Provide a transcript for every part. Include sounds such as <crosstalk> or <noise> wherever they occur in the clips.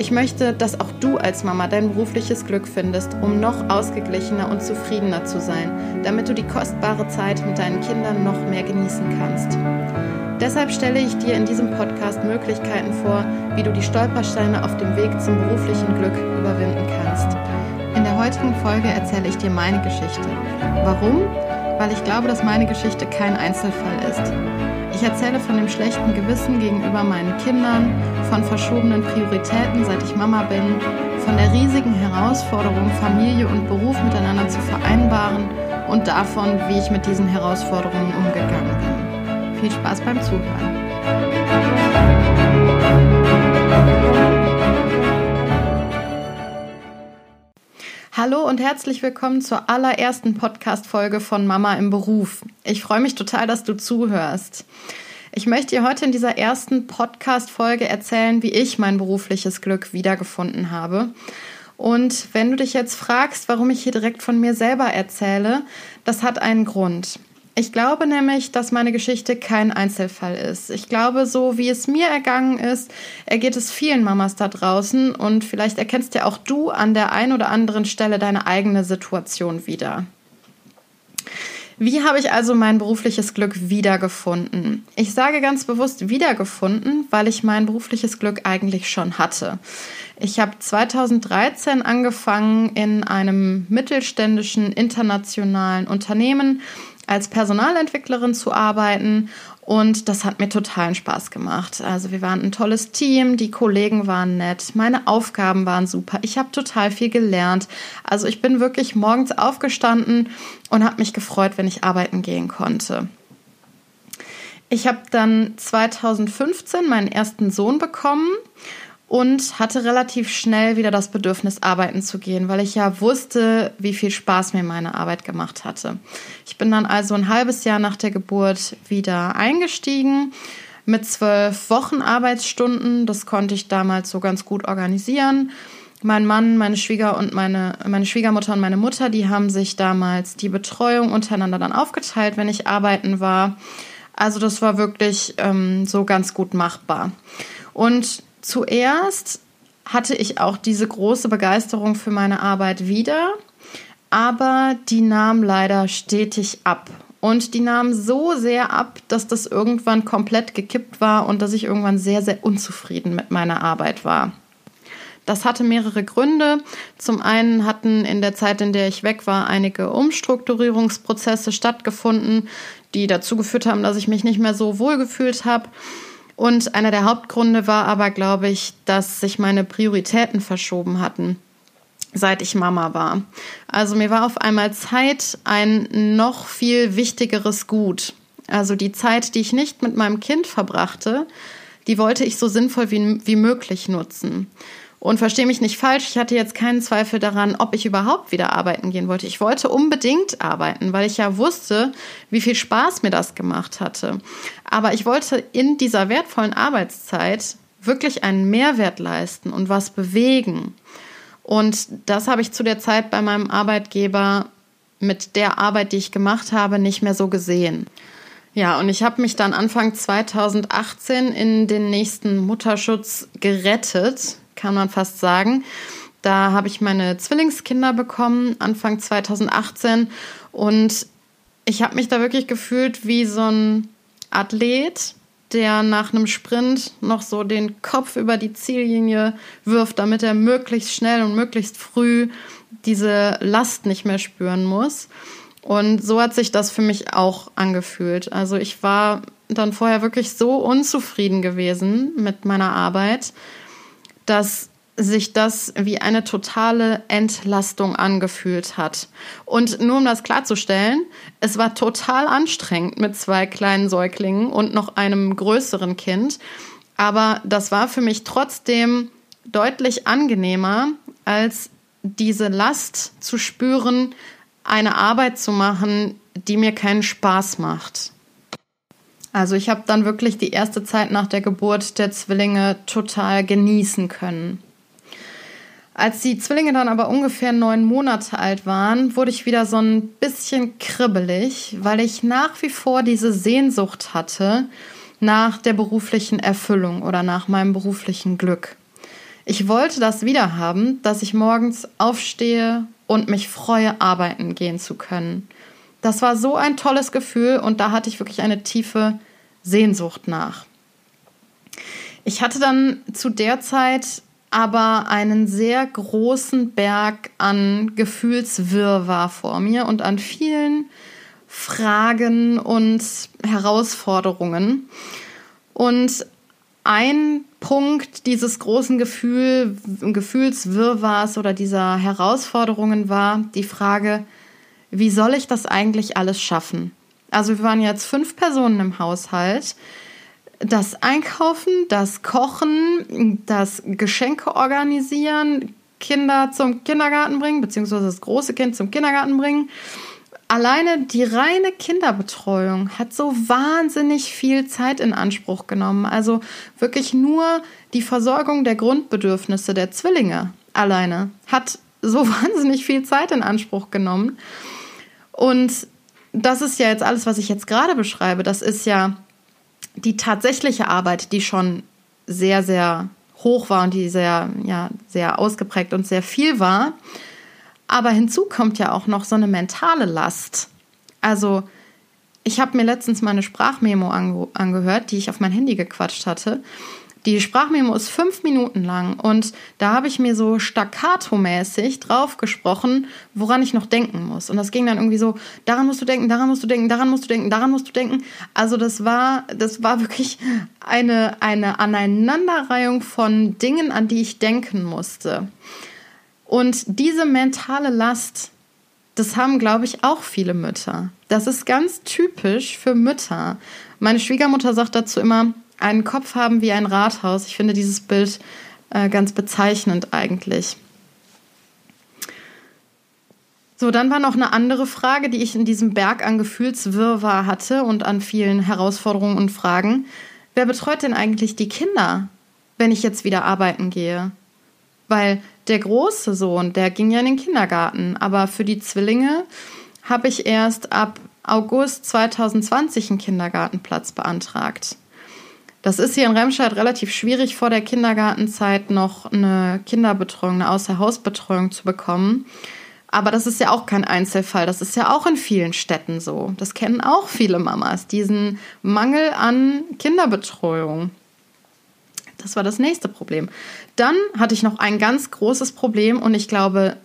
Ich möchte, dass auch du als Mama dein berufliches Glück findest, um noch ausgeglichener und zufriedener zu sein, damit du die kostbare Zeit mit deinen Kindern noch mehr genießen kannst. Deshalb stelle ich dir in diesem Podcast Möglichkeiten vor, wie du die Stolpersteine auf dem Weg zum beruflichen Glück überwinden kannst. In der heutigen Folge erzähle ich dir meine Geschichte. Warum? Weil ich glaube, dass meine Geschichte kein Einzelfall ist. Ich erzähle von dem schlechten Gewissen gegenüber meinen Kindern, von verschobenen Prioritäten, seit ich Mama bin, von der riesigen Herausforderung, Familie und Beruf miteinander zu vereinbaren und davon, wie ich mit diesen Herausforderungen umgegangen bin. Viel Spaß beim Zuhören. Hallo und herzlich willkommen zur allerersten Podcast-Folge von Mama im Beruf. Ich freue mich total, dass du zuhörst. Ich möchte dir heute in dieser ersten Podcast-Folge erzählen, wie ich mein berufliches Glück wiedergefunden habe. Und wenn du dich jetzt fragst, warum ich hier direkt von mir selber erzähle, das hat einen Grund. Ich glaube nämlich, dass meine Geschichte kein Einzelfall ist. Ich glaube, so wie es mir ergangen ist, ergeht es vielen Mamas da draußen und vielleicht erkennst ja auch du an der einen oder anderen Stelle deine eigene Situation wieder. Wie habe ich also mein berufliches Glück wiedergefunden? Ich sage ganz bewusst wiedergefunden, weil ich mein berufliches Glück eigentlich schon hatte. Ich habe 2013 angefangen in einem mittelständischen internationalen Unternehmen als Personalentwicklerin zu arbeiten und das hat mir totalen Spaß gemacht. Also wir waren ein tolles Team, die Kollegen waren nett, meine Aufgaben waren super, ich habe total viel gelernt. Also ich bin wirklich morgens aufgestanden und habe mich gefreut, wenn ich arbeiten gehen konnte. Ich habe dann 2015 meinen ersten Sohn bekommen und hatte relativ schnell wieder das Bedürfnis, arbeiten zu gehen, weil ich ja wusste, wie viel Spaß mir meine Arbeit gemacht hatte. Ich bin dann also ein halbes Jahr nach der Geburt wieder eingestiegen mit zwölf Wochen Arbeitsstunden. Das konnte ich damals so ganz gut organisieren. Mein Mann, meine Schwieger und meine, meine Schwiegermutter und meine Mutter, die haben sich damals die Betreuung untereinander dann aufgeteilt, wenn ich arbeiten war. Also das war wirklich ähm, so ganz gut machbar. Und Zuerst hatte ich auch diese große Begeisterung für meine Arbeit wieder, aber die nahm leider stetig ab. Und die nahm so sehr ab, dass das irgendwann komplett gekippt war und dass ich irgendwann sehr, sehr unzufrieden mit meiner Arbeit war. Das hatte mehrere Gründe. Zum einen hatten in der Zeit, in der ich weg war, einige Umstrukturierungsprozesse stattgefunden, die dazu geführt haben, dass ich mich nicht mehr so wohl gefühlt habe. Und einer der Hauptgründe war aber, glaube ich, dass sich meine Prioritäten verschoben hatten, seit ich Mama war. Also mir war auf einmal Zeit ein noch viel wichtigeres Gut. Also die Zeit, die ich nicht mit meinem Kind verbrachte, die wollte ich so sinnvoll wie, wie möglich nutzen. Und verstehe mich nicht falsch, ich hatte jetzt keinen Zweifel daran, ob ich überhaupt wieder arbeiten gehen wollte. Ich wollte unbedingt arbeiten, weil ich ja wusste, wie viel Spaß mir das gemacht hatte. Aber ich wollte in dieser wertvollen Arbeitszeit wirklich einen Mehrwert leisten und was bewegen. Und das habe ich zu der Zeit bei meinem Arbeitgeber mit der Arbeit, die ich gemacht habe, nicht mehr so gesehen. Ja, und ich habe mich dann Anfang 2018 in den nächsten Mutterschutz gerettet, kann man fast sagen. Da habe ich meine Zwillingskinder bekommen, Anfang 2018. Und ich habe mich da wirklich gefühlt wie so ein Athlet, der nach einem Sprint noch so den Kopf über die Ziellinie wirft, damit er möglichst schnell und möglichst früh diese Last nicht mehr spüren muss. Und so hat sich das für mich auch angefühlt. Also ich war dann vorher wirklich so unzufrieden gewesen mit meiner Arbeit, dass sich das wie eine totale Entlastung angefühlt hat. Und nur um das klarzustellen, es war total anstrengend mit zwei kleinen Säuglingen und noch einem größeren Kind. Aber das war für mich trotzdem deutlich angenehmer, als diese Last zu spüren, eine Arbeit zu machen, die mir keinen Spaß macht. Also ich habe dann wirklich die erste Zeit nach der Geburt der Zwillinge total genießen können. Als die Zwillinge dann aber ungefähr neun Monate alt waren, wurde ich wieder so ein bisschen kribbelig, weil ich nach wie vor diese Sehnsucht hatte nach der beruflichen Erfüllung oder nach meinem beruflichen Glück. Ich wollte das wieder haben, dass ich morgens aufstehe und mich freue, arbeiten gehen zu können. Das war so ein tolles Gefühl und da hatte ich wirklich eine tiefe Sehnsucht nach. Ich hatte dann zu der Zeit aber einen sehr großen Berg an Gefühlswirrwarr vor mir und an vielen Fragen und Herausforderungen. Und ein Punkt dieses großen Gefühl, Gefühlswirrwarrs oder dieser Herausforderungen war die Frage, wie soll ich das eigentlich alles schaffen? Also wir waren jetzt fünf Personen im Haushalt das Einkaufen, das Kochen, das Geschenke organisieren, Kinder zum Kindergarten bringen, beziehungsweise das große Kind zum Kindergarten bringen. Alleine die reine Kinderbetreuung hat so wahnsinnig viel Zeit in Anspruch genommen. Also wirklich nur die Versorgung der Grundbedürfnisse der Zwillinge alleine hat so <laughs> wahnsinnig viel Zeit in Anspruch genommen. Und das ist ja jetzt alles, was ich jetzt gerade beschreibe. Das ist ja die tatsächliche Arbeit, die schon sehr, sehr hoch war und die sehr, ja, sehr ausgeprägt und sehr viel war. Aber hinzu kommt ja auch noch so eine mentale Last. Also, ich habe mir letztens mal eine Sprachmemo ange angehört, die ich auf mein Handy gequatscht hatte. Die Sprachmemo ist fünf Minuten lang und da habe ich mir so staccato-mäßig drauf gesprochen, woran ich noch denken muss. Und das ging dann irgendwie so, daran musst du denken, daran musst du denken, daran musst du denken, daran musst du denken. Also das war, das war wirklich eine, eine Aneinanderreihung von Dingen, an die ich denken musste. Und diese mentale Last, das haben, glaube ich, auch viele Mütter. Das ist ganz typisch für Mütter. Meine Schwiegermutter sagt dazu immer, einen Kopf haben wie ein Rathaus. Ich finde dieses Bild äh, ganz bezeichnend eigentlich. So, dann war noch eine andere Frage, die ich in diesem Berg an Gefühlswirrwarr hatte und an vielen Herausforderungen und Fragen. Wer betreut denn eigentlich die Kinder, wenn ich jetzt wieder arbeiten gehe? Weil der große Sohn, der ging ja in den Kindergarten, aber für die Zwillinge habe ich erst ab August 2020 einen Kindergartenplatz beantragt. Das ist hier in Remscheid relativ schwierig, vor der Kindergartenzeit noch eine Kinderbetreuung, eine Außerhausbetreuung zu bekommen. Aber das ist ja auch kein Einzelfall. Das ist ja auch in vielen Städten so. Das kennen auch viele Mamas, diesen Mangel an Kinderbetreuung. Das war das nächste Problem. Dann hatte ich noch ein ganz großes Problem und ich glaube,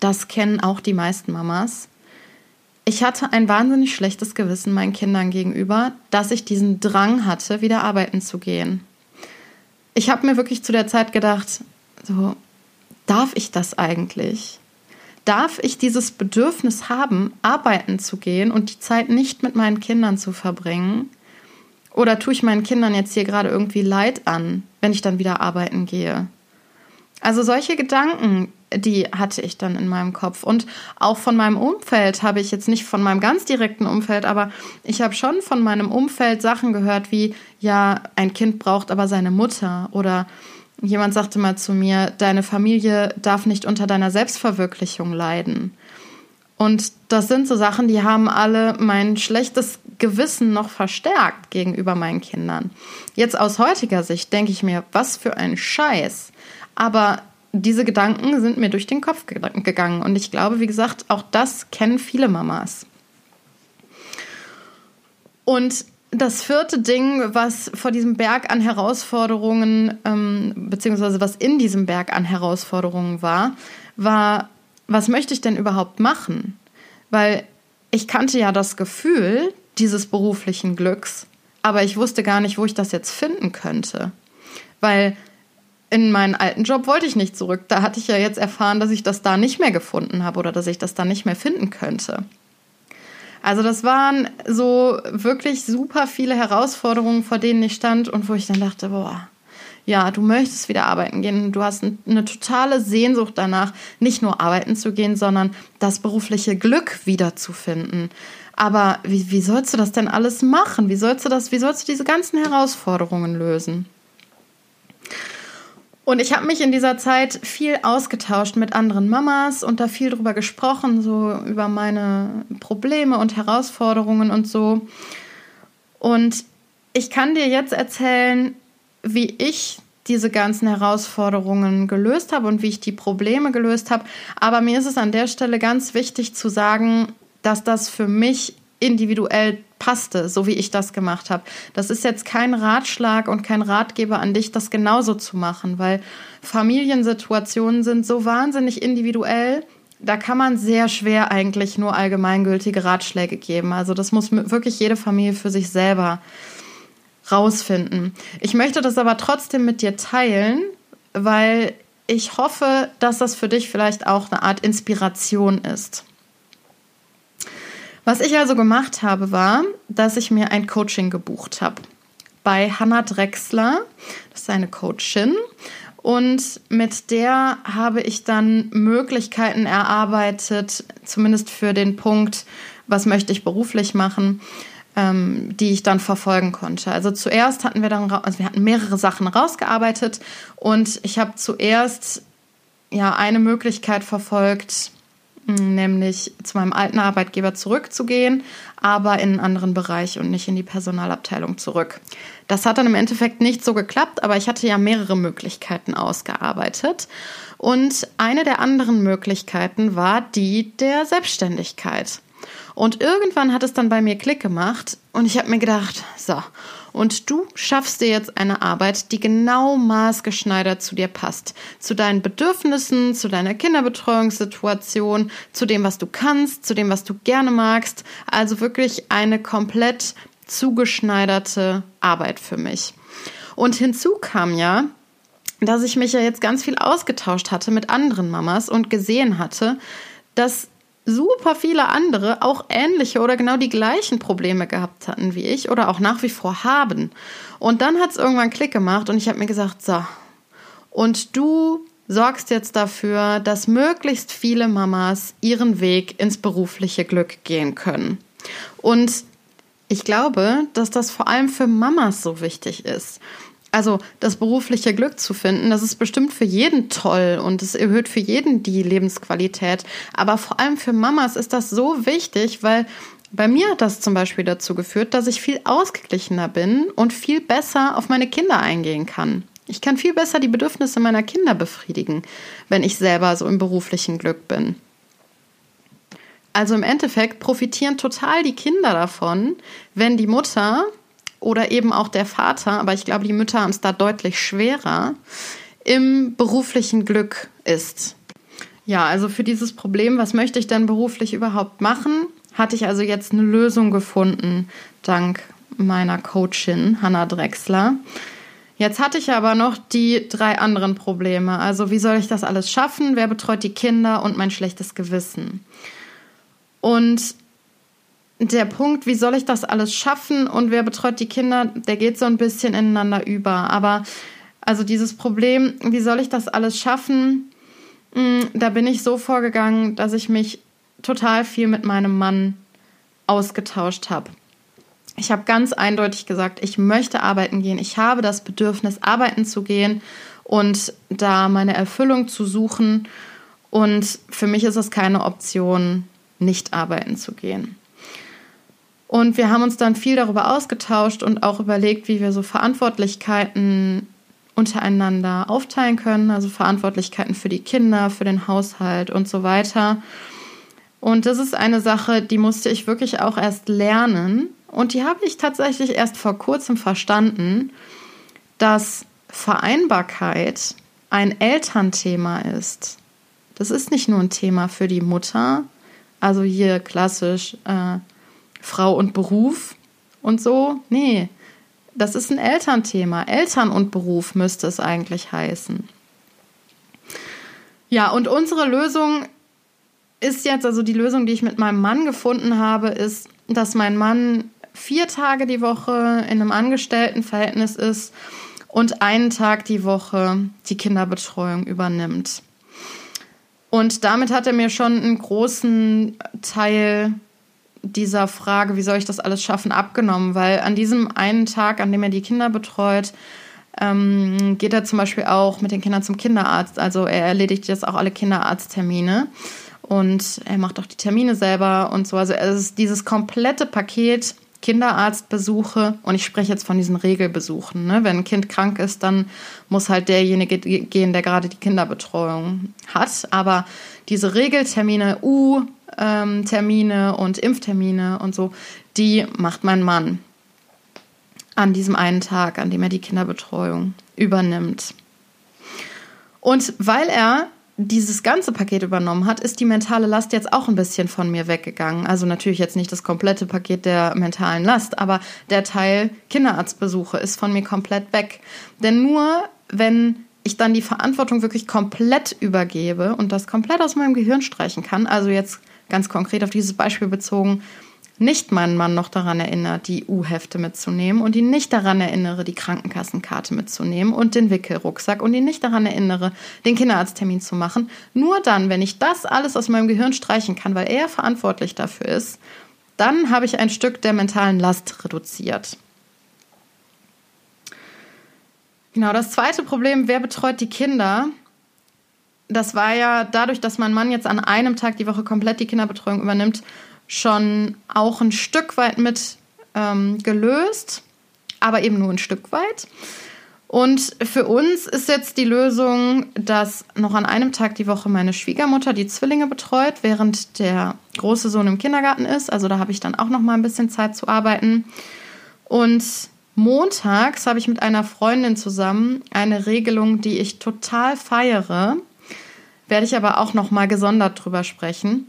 das kennen auch die meisten Mamas. Ich hatte ein wahnsinnig schlechtes Gewissen meinen Kindern gegenüber, dass ich diesen Drang hatte, wieder arbeiten zu gehen. Ich habe mir wirklich zu der Zeit gedacht, so, darf ich das eigentlich? Darf ich dieses Bedürfnis haben, arbeiten zu gehen und die Zeit nicht mit meinen Kindern zu verbringen? Oder tue ich meinen Kindern jetzt hier gerade irgendwie Leid an, wenn ich dann wieder arbeiten gehe? Also solche Gedanken, die hatte ich dann in meinem Kopf. Und auch von meinem Umfeld habe ich jetzt nicht von meinem ganz direkten Umfeld, aber ich habe schon von meinem Umfeld Sachen gehört wie, ja, ein Kind braucht aber seine Mutter oder jemand sagte mal zu mir, deine Familie darf nicht unter deiner Selbstverwirklichung leiden. Und das sind so Sachen, die haben alle mein schlechtes Gewissen noch verstärkt gegenüber meinen Kindern. Jetzt aus heutiger Sicht denke ich mir, was für ein Scheiß. Aber diese Gedanken sind mir durch den Kopf gegangen. Und ich glaube, wie gesagt, auch das kennen viele Mamas. Und das vierte Ding, was vor diesem Berg an Herausforderungen, ähm, beziehungsweise was in diesem Berg an Herausforderungen war, war, was möchte ich denn überhaupt machen? Weil ich kannte ja das Gefühl dieses beruflichen Glücks, aber ich wusste gar nicht, wo ich das jetzt finden könnte. Weil in meinen alten Job wollte ich nicht zurück. Da hatte ich ja jetzt erfahren, dass ich das da nicht mehr gefunden habe oder dass ich das da nicht mehr finden könnte. Also das waren so wirklich super viele Herausforderungen, vor denen ich stand und wo ich dann dachte, boah, ja, du möchtest wieder arbeiten gehen. Du hast eine totale Sehnsucht danach, nicht nur arbeiten zu gehen, sondern das berufliche Glück wiederzufinden. Aber wie, wie sollst du das denn alles machen? Wie sollst du das, wie sollst du diese ganzen Herausforderungen lösen? Und ich habe mich in dieser Zeit viel ausgetauscht mit anderen Mamas und da viel drüber gesprochen, so über meine Probleme und Herausforderungen und so. Und ich kann dir jetzt erzählen, wie ich diese ganzen Herausforderungen gelöst habe und wie ich die Probleme gelöst habe. Aber mir ist es an der Stelle ganz wichtig zu sagen, dass das für mich individuell passte, so wie ich das gemacht habe. Das ist jetzt kein Ratschlag und kein Ratgeber an dich, das genauso zu machen, weil Familiensituationen sind so wahnsinnig individuell. Da kann man sehr schwer eigentlich nur allgemeingültige Ratschläge geben. Also das muss wirklich jede Familie für sich selber rausfinden. Ich möchte das aber trotzdem mit dir teilen, weil ich hoffe, dass das für dich vielleicht auch eine Art Inspiration ist. Was ich also gemacht habe, war, dass ich mir ein Coaching gebucht habe bei Hannah Drexler. Das ist eine Coachin. Und mit der habe ich dann Möglichkeiten erarbeitet, zumindest für den Punkt, was möchte ich beruflich machen, ähm, die ich dann verfolgen konnte. Also zuerst hatten wir dann, also wir hatten mehrere Sachen rausgearbeitet und ich habe zuerst ja eine Möglichkeit verfolgt, nämlich zu meinem alten Arbeitgeber zurückzugehen, aber in einen anderen Bereich und nicht in die Personalabteilung zurück. Das hat dann im Endeffekt nicht so geklappt, aber ich hatte ja mehrere Möglichkeiten ausgearbeitet. Und eine der anderen Möglichkeiten war die der Selbstständigkeit. Und irgendwann hat es dann bei mir Klick gemacht und ich habe mir gedacht, so, und du schaffst dir jetzt eine Arbeit, die genau maßgeschneidert zu dir passt. Zu deinen Bedürfnissen, zu deiner Kinderbetreuungssituation, zu dem, was du kannst, zu dem, was du gerne magst. Also wirklich eine komplett zugeschneiderte Arbeit für mich. Und hinzu kam ja, dass ich mich ja jetzt ganz viel ausgetauscht hatte mit anderen Mamas und gesehen hatte, dass super viele andere auch ähnliche oder genau die gleichen Probleme gehabt hatten wie ich oder auch nach wie vor haben. Und dann hat es irgendwann Klick gemacht und ich habe mir gesagt, so, und du sorgst jetzt dafür, dass möglichst viele Mamas ihren Weg ins berufliche Glück gehen können. Und ich glaube, dass das vor allem für Mamas so wichtig ist also das berufliche Glück zu finden, das ist bestimmt für jeden toll und es erhöht für jeden die Lebensqualität. Aber vor allem für Mamas ist das so wichtig, weil bei mir hat das zum Beispiel dazu geführt, dass ich viel ausgeglichener bin und viel besser auf meine Kinder eingehen kann. Ich kann viel besser die Bedürfnisse meiner Kinder befriedigen, wenn ich selber so im beruflichen Glück bin. Also im Endeffekt profitieren total die Kinder davon, wenn die Mutter oder eben auch der Vater, aber ich glaube, die Mütter haben es da deutlich schwerer, im beruflichen Glück ist. Ja, also für dieses Problem, was möchte ich denn beruflich überhaupt machen, hatte ich also jetzt eine Lösung gefunden, dank meiner Coachin Hanna Drexler. Jetzt hatte ich aber noch die drei anderen Probleme. Also wie soll ich das alles schaffen? Wer betreut die Kinder und mein schlechtes Gewissen? Und der Punkt, wie soll ich das alles schaffen und wer betreut die Kinder, der geht so ein bisschen ineinander über. Aber also dieses Problem, wie soll ich das alles schaffen, mm, da bin ich so vorgegangen, dass ich mich total viel mit meinem Mann ausgetauscht habe. Ich habe ganz eindeutig gesagt, ich möchte arbeiten gehen. Ich habe das Bedürfnis, arbeiten zu gehen und da meine Erfüllung zu suchen. Und für mich ist es keine Option, nicht arbeiten zu gehen. Und wir haben uns dann viel darüber ausgetauscht und auch überlegt, wie wir so Verantwortlichkeiten untereinander aufteilen können, also Verantwortlichkeiten für die Kinder, für den Haushalt und so weiter. Und das ist eine Sache, die musste ich wirklich auch erst lernen. Und die habe ich tatsächlich erst vor kurzem verstanden, dass Vereinbarkeit ein Elternthema ist. Das ist nicht nur ein Thema für die Mutter, Also hier klassisch äh, Frau und Beruf und so. Nee, das ist ein Elternthema. Eltern und Beruf müsste es eigentlich heißen. Ja, und unsere Lösung ist jetzt, also die Lösung, die ich mit meinem Mann gefunden habe, ist, dass mein Mann vier Tage die Woche in einem Angestelltenverhältnis ist und einen Tag die Woche die Kinderbetreuung übernimmt. Und damit hat er mir schon einen großen Teil dieser Frage, wie soll ich das alles schaffen, abgenommen, weil an diesem einen Tag, an dem er die Kinder betreut, ähm, geht er zum Beispiel auch mit den Kindern zum Kinderarzt. Also er erledigt jetzt auch alle Kinderarzttermine und er macht auch die Termine selber und so. Also es ist dieses komplette Paket Kinderarztbesuche und ich spreche jetzt von diesen Regelbesuchen. Ne? Wenn ein Kind krank ist, dann muss halt derjenige gehen, der gerade die Kinderbetreuung hat. Aber diese Regeltermine, U-Termine und Impftermine und so, die macht mein Mann an diesem einen Tag, an dem er die Kinderbetreuung übernimmt. Und weil er dieses ganze Paket übernommen hat, ist die mentale Last jetzt auch ein bisschen von mir weggegangen. Also natürlich jetzt nicht das komplette Paket der mentalen Last, aber der Teil Kinderarztbesuche ist von mir komplett weg. Denn nur wenn ich dann die Verantwortung wirklich komplett übergebe und das komplett aus meinem Gehirn streichen kann, also jetzt ganz konkret auf dieses Beispiel bezogen, nicht meinen Mann noch daran erinnere, die U-Hefte mitzunehmen und ihn nicht daran erinnere, die Krankenkassenkarte mitzunehmen und den Wickelrucksack und ihn nicht daran erinnere, den Kinderarzttermin zu machen. Nur dann, wenn ich das alles aus meinem Gehirn streichen kann, weil er verantwortlich dafür ist, dann habe ich ein Stück der mentalen Last reduziert. Genau, das zweite Problem, wer betreut die Kinder? Das war ja dadurch, dass mein Mann jetzt an einem Tag die Woche komplett die Kinderbetreuung übernimmt, schon auch ein Stück weit mit ähm, gelöst, aber eben nur ein Stück weit. Und für uns ist jetzt die Lösung, dass noch an einem Tag die Woche meine Schwiegermutter die Zwillinge betreut, während der große Sohn im Kindergarten ist. Also da habe ich dann auch noch mal ein bisschen Zeit zu arbeiten. Und montags habe ich mit einer Freundin zusammen eine Regelung, die ich total feiere. Werde ich aber auch noch mal gesondert drüber sprechen.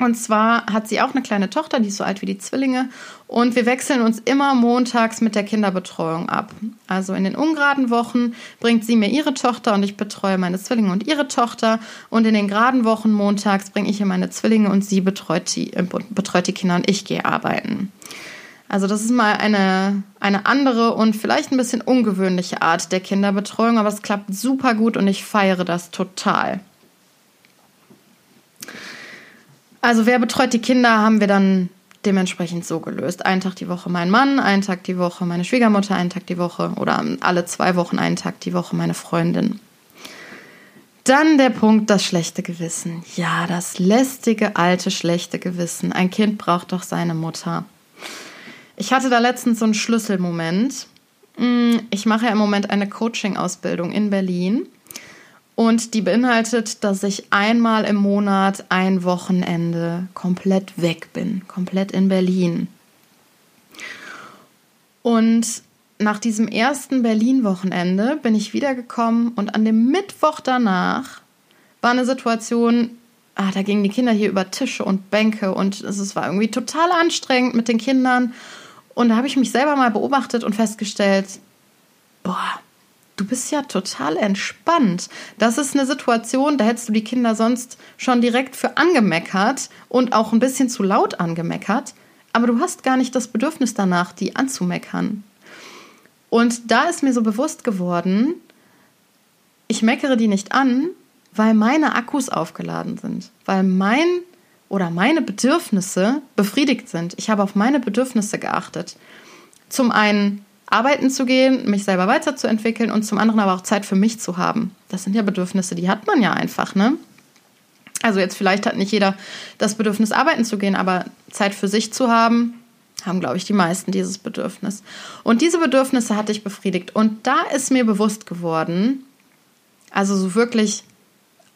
Und zwar hat sie auch eine kleine Tochter, die ist so alt wie die Zwillinge. Und wir wechseln uns immer montags mit der Kinderbetreuung ab. Also in den ungeraden Wochen bringt sie mir ihre Tochter und ich betreue meine Zwillinge und ihre Tochter. Und in den geraden Wochen montags bringe ich ihr meine Zwillinge und sie betreut die, äh, betreut die Kinder und ich gehe arbeiten. Also das ist mal eine, eine andere und vielleicht ein bisschen ungewöhnliche Art der Kinderbetreuung, aber es klappt super gut und ich feiere das total. Also wer betreut die Kinder, haben wir dann dementsprechend so gelöst. Einen Tag die Woche mein Mann, einen Tag die Woche meine Schwiegermutter, einen Tag die Woche oder alle zwei Wochen einen Tag die Woche meine Freundin. Dann der Punkt, das schlechte Gewissen. Ja, das lästige, alte, schlechte Gewissen. Ein Kind braucht doch seine Mutter. Ich hatte da letztens so einen Schlüsselmoment. Hm, ich mache ja im Moment eine Coaching-Ausbildung in Berlin und die beinhaltet, dass ich einmal im Monat ein Wochenende komplett weg bin, komplett in Berlin. Und nach diesem ersten Berlin-Wochenende bin ich wiedergekommen und an dem Mittwoch danach war eine Situation, ah, da gingen die Kinder hier über Tische und Bänke und es war irgendwie total anstrengend mit den Kindern. Und da habe ich mich selber mal beobachtet und festgestellt, boah, du bist ja total entspannt. Das ist eine Situation, da hättest du die Kinder sonst schon direkt für angemeckert und auch ein bisschen zu laut angemeckert. Aber du hast gar nicht das Bedürfnis danach, die anzumeckern. Und da ist mir so bewusst geworden, ich meckere die nicht an, weil meine Akkus aufgeladen sind, weil mein oder meine Bedürfnisse befriedigt sind. Ich habe auf meine Bedürfnisse geachtet. Zum einen arbeiten zu gehen, mich selber weiterzuentwickeln und zum anderen aber auch Zeit für mich zu haben. Das sind ja Bedürfnisse, die hat man ja einfach, ne? Also jetzt vielleicht hat nicht jeder das Bedürfnis, arbeiten zu gehen, aber Zeit für sich zu haben, haben, glaube ich, die meisten dieses Bedürfnis. Und diese Bedürfnisse hatte ich befriedigt. Und da ist mir bewusst geworden, also so wirklich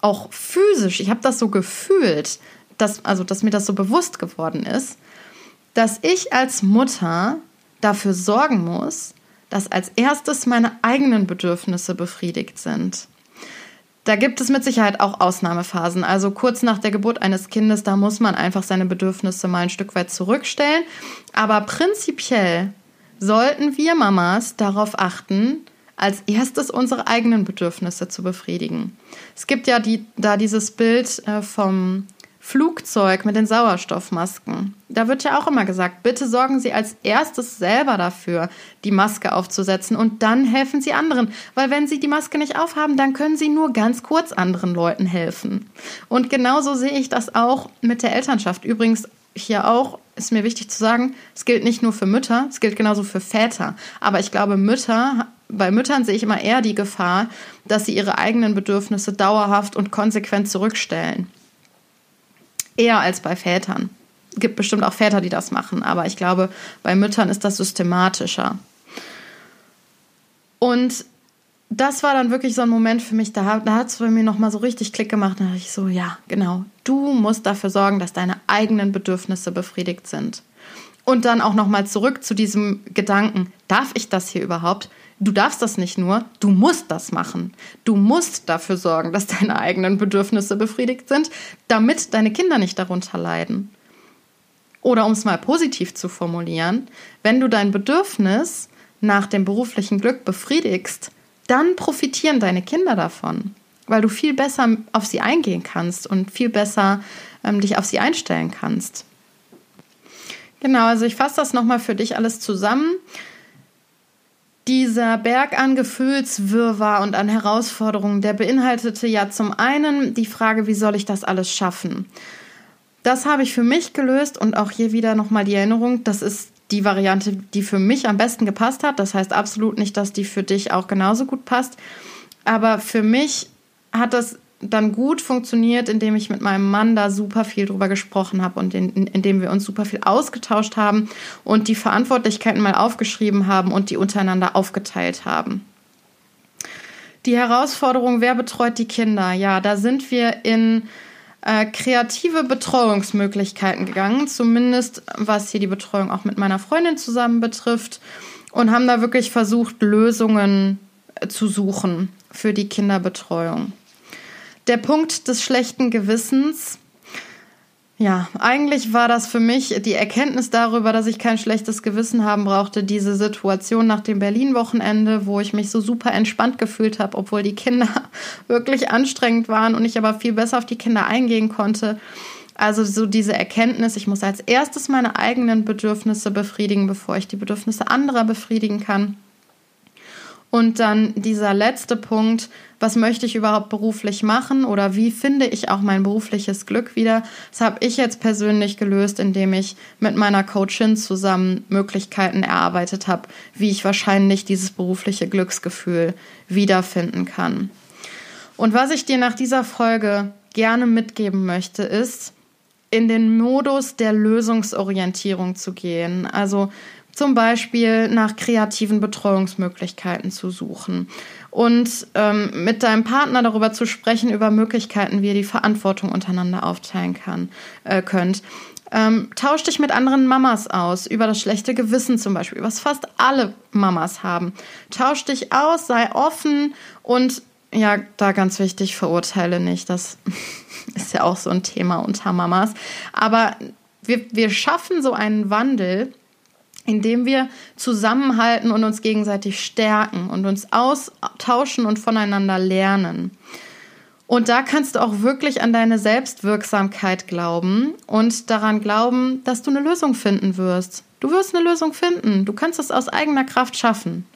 auch physisch, ich habe das so gefühlt, dass, also dass mir das so bewusst geworden ist, dass ich als Mutter dafür sorgen muss, dass als erstes meine eigenen Bedürfnisse befriedigt sind. Da gibt es mit Sicherheit auch Ausnahmephasen. Also kurz nach der Geburt eines Kindes, da muss man einfach seine Bedürfnisse mal ein Stück weit zurückstellen. Aber prinzipiell sollten wir Mamas darauf achten, als erstes unsere eigenen Bedürfnisse zu befriedigen. Es gibt ja die, da dieses Bild äh, vom Flugzeug mit den Sauerstoffmasken. Da wird ja auch immer gesagt, bitte sorgen Sie als erstes selber dafür, die Maske aufzusetzen und dann helfen Sie anderen. Weil wenn Sie die Maske nicht aufhaben, dann können Sie nur ganz kurz anderen Leuten helfen. Und genauso sehe ich das auch mit der Elternschaft. Übrigens hier auch ist mir wichtig zu sagen, es gilt nicht nur für Mütter, es gilt genauso für Väter. Aber ich glaube, Mütter, bei Müttern sehe ich immer eher die Gefahr, dass sie ihre eigenen Bedürfnisse dauerhaft und konsequent zurückstellen eher als bei Vätern. Es gibt bestimmt auch Väter, die das machen, aber ich glaube, bei Müttern ist das systematischer. Und das war dann wirklich so ein Moment für mich, da, da hat es bei mir nochmal so richtig Klick gemacht. Da dachte ich so, ja, genau, du musst dafür sorgen, dass deine eigenen Bedürfnisse befriedigt sind. Und dann auch nochmal zurück zu diesem Gedanken, darf ich das hier überhaupt? Du darfst das nicht nur, du musst das machen. Du musst dafür sorgen, dass deine eigenen Bedürfnisse befriedigt sind, damit deine Kinder nicht darunter leiden. Oder um es mal positiv zu formulieren, wenn du dein Bedürfnis nach dem beruflichen Glück befriedigst, dann profitieren deine Kinder davon, weil du viel besser auf sie eingehen kannst und viel besser ähm, dich auf sie einstellen kannst. Genau, also ich fasse das nochmal für dich alles zusammen dieser Berg an Gefühlswirrwarr und an Herausforderungen, der beinhaltete ja zum einen die Frage, wie soll ich das alles schaffen? Das habe ich für mich gelöst und auch hier wieder nochmal die Erinnerung, das ist die Variante, die für mich am besten gepasst hat. Das heißt absolut nicht, dass die für dich auch genauso gut passt. Aber für mich hat das dann gut funktioniert, indem ich mit meinem Mann da super viel drüber gesprochen habe und in, in, indem wir uns super viel ausgetauscht haben und die Verantwortlichkeiten mal aufgeschrieben haben und die untereinander aufgeteilt haben. Die Herausforderung, wer betreut die Kinder? Ja, da sind wir in äh, kreative Betreuungsmöglichkeiten gegangen, zumindest was hier die Betreuung auch mit meiner Freundin zusammen betrifft und haben da wirklich versucht, Lösungen äh, zu suchen für die Kinderbetreuung der Punkt des schlechten Gewissens. Ja, eigentlich war das für mich die Erkenntnis darüber, dass ich kein schlechtes Gewissen haben brauchte, diese Situation nach dem Berlin-Wochenende, wo ich mich so super entspannt gefühlt habe, obwohl die Kinder <laughs> wirklich anstrengend waren und ich aber viel besser auf die Kinder eingehen konnte. Also so diese Erkenntnis, ich muss als erstes meine eigenen Bedürfnisse befriedigen, bevor ich die Bedürfnisse anderer befriedigen kann. Und dann dieser letzte Punkt, was möchte ich überhaupt beruflich machen oder wie finde ich auch mein berufliches Glück wieder? Das habe ich jetzt persönlich gelöst, indem ich mit meiner Coachin zusammen Möglichkeiten erarbeitet habe, wie ich wahrscheinlich dieses berufliche Glücksgefühl wiederfinden kann. Und was ich dir nach dieser Folge gerne mitgeben möchte, ist, in den Modus der Lösungsorientierung zu gehen. Also zum Beispiel nach kreativen Betreuungsmöglichkeiten zu suchen und ähm, mit deinem Partner darüber zu sprechen, über Möglichkeiten, wie ihr die Verantwortung untereinander aufteilen kann, äh, könnt. Ähm, tausch dich mit anderen Mamas aus über das schlechte Gewissen zum Beispiel, was fast alle Mamas haben. Tausch dich aus, sei offen und ja, da ganz wichtig, verurteile nicht. Das <laughs> ist ja auch so ein Thema unter Mamas. Aber wir, wir schaffen so einen Wandel, indem wir zusammenhalten und uns gegenseitig stärken und uns austauschen und voneinander lernen. Und da kannst du auch wirklich an deine Selbstwirksamkeit glauben und daran glauben, dass du eine Lösung finden wirst. Du wirst eine Lösung finden. Du kannst es aus eigener Kraft schaffen.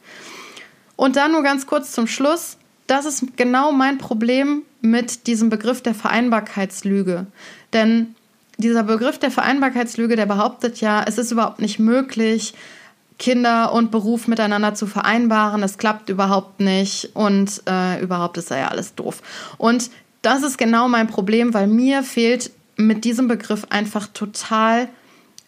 Und dann nur ganz kurz zum Schluss. Das ist genau mein Problem mit diesem Begriff der Vereinbarkeitslüge. Denn dieser Begriff der Vereinbarkeitslüge, der behauptet ja, es ist überhaupt nicht möglich, Kinder und Beruf miteinander zu vereinbaren. Es klappt überhaupt nicht und äh, überhaupt ist ja alles doof. Und das ist genau mein Problem, weil mir fehlt mit diesem Begriff einfach total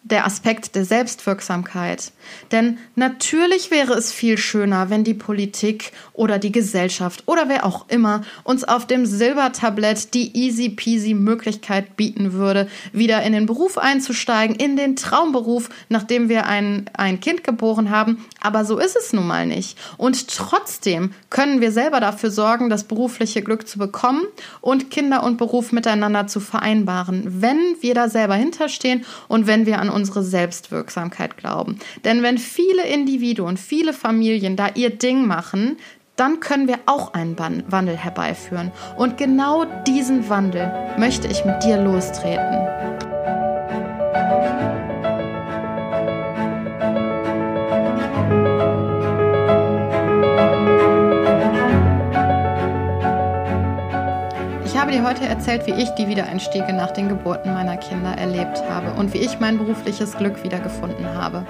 der Aspekt der Selbstwirksamkeit. Denn natürlich wäre es viel schöner, wenn die Politik oder die Gesellschaft oder wer auch immer uns auf dem Silbertablett die easy peasy Möglichkeit bieten würde, wieder in den Beruf einzusteigen, in den Traumberuf, nachdem wir ein, ein Kind geboren haben. Aber so ist es nun mal nicht. Und trotzdem können wir selber dafür sorgen, das berufliche Glück zu bekommen und Kinder und Beruf miteinander zu vereinbaren, wenn wir da selber hinterstehen und wenn wir an unsere Selbstwirksamkeit glauben. Denn wenn viele Individuen, viele Familien da ihr Ding machen, dann können wir auch einen Wandel herbeiführen. Und genau diesen Wandel möchte ich mit dir lostreten. Heute erzählt, wie ich die Wiedereinstiege nach den Geburten meiner Kinder erlebt habe und wie ich mein berufliches Glück wiedergefunden habe.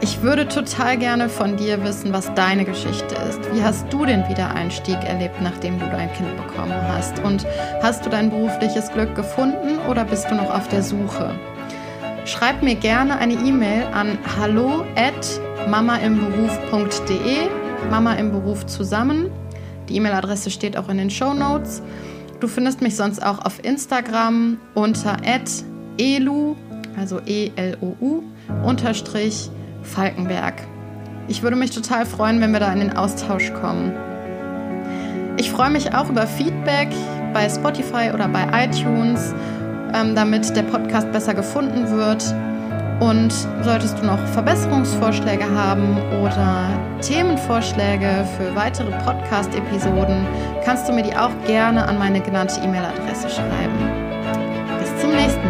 Ich würde total gerne von dir wissen, was deine Geschichte ist. Wie hast du den Wiedereinstieg erlebt, nachdem du dein Kind bekommen hast? Und hast du dein berufliches Glück gefunden oder bist du noch auf der Suche? Schreib mir gerne eine E-Mail an hallo at mamaimberuf.de, Mama im Beruf zusammen. Die E-Mail-Adresse steht auch in den Show Notes. Du findest mich sonst auch auf Instagram unter elu, also E-L-O-U, unterstrich Falkenberg. Ich würde mich total freuen, wenn wir da in den Austausch kommen. Ich freue mich auch über Feedback bei Spotify oder bei iTunes, ähm, damit der Podcast besser gefunden wird. Und solltest du noch Verbesserungsvorschläge haben oder Themenvorschläge für weitere Podcast-Episoden, kannst du mir die auch gerne an meine genannte E-Mail-Adresse schreiben. Bis zum nächsten Mal.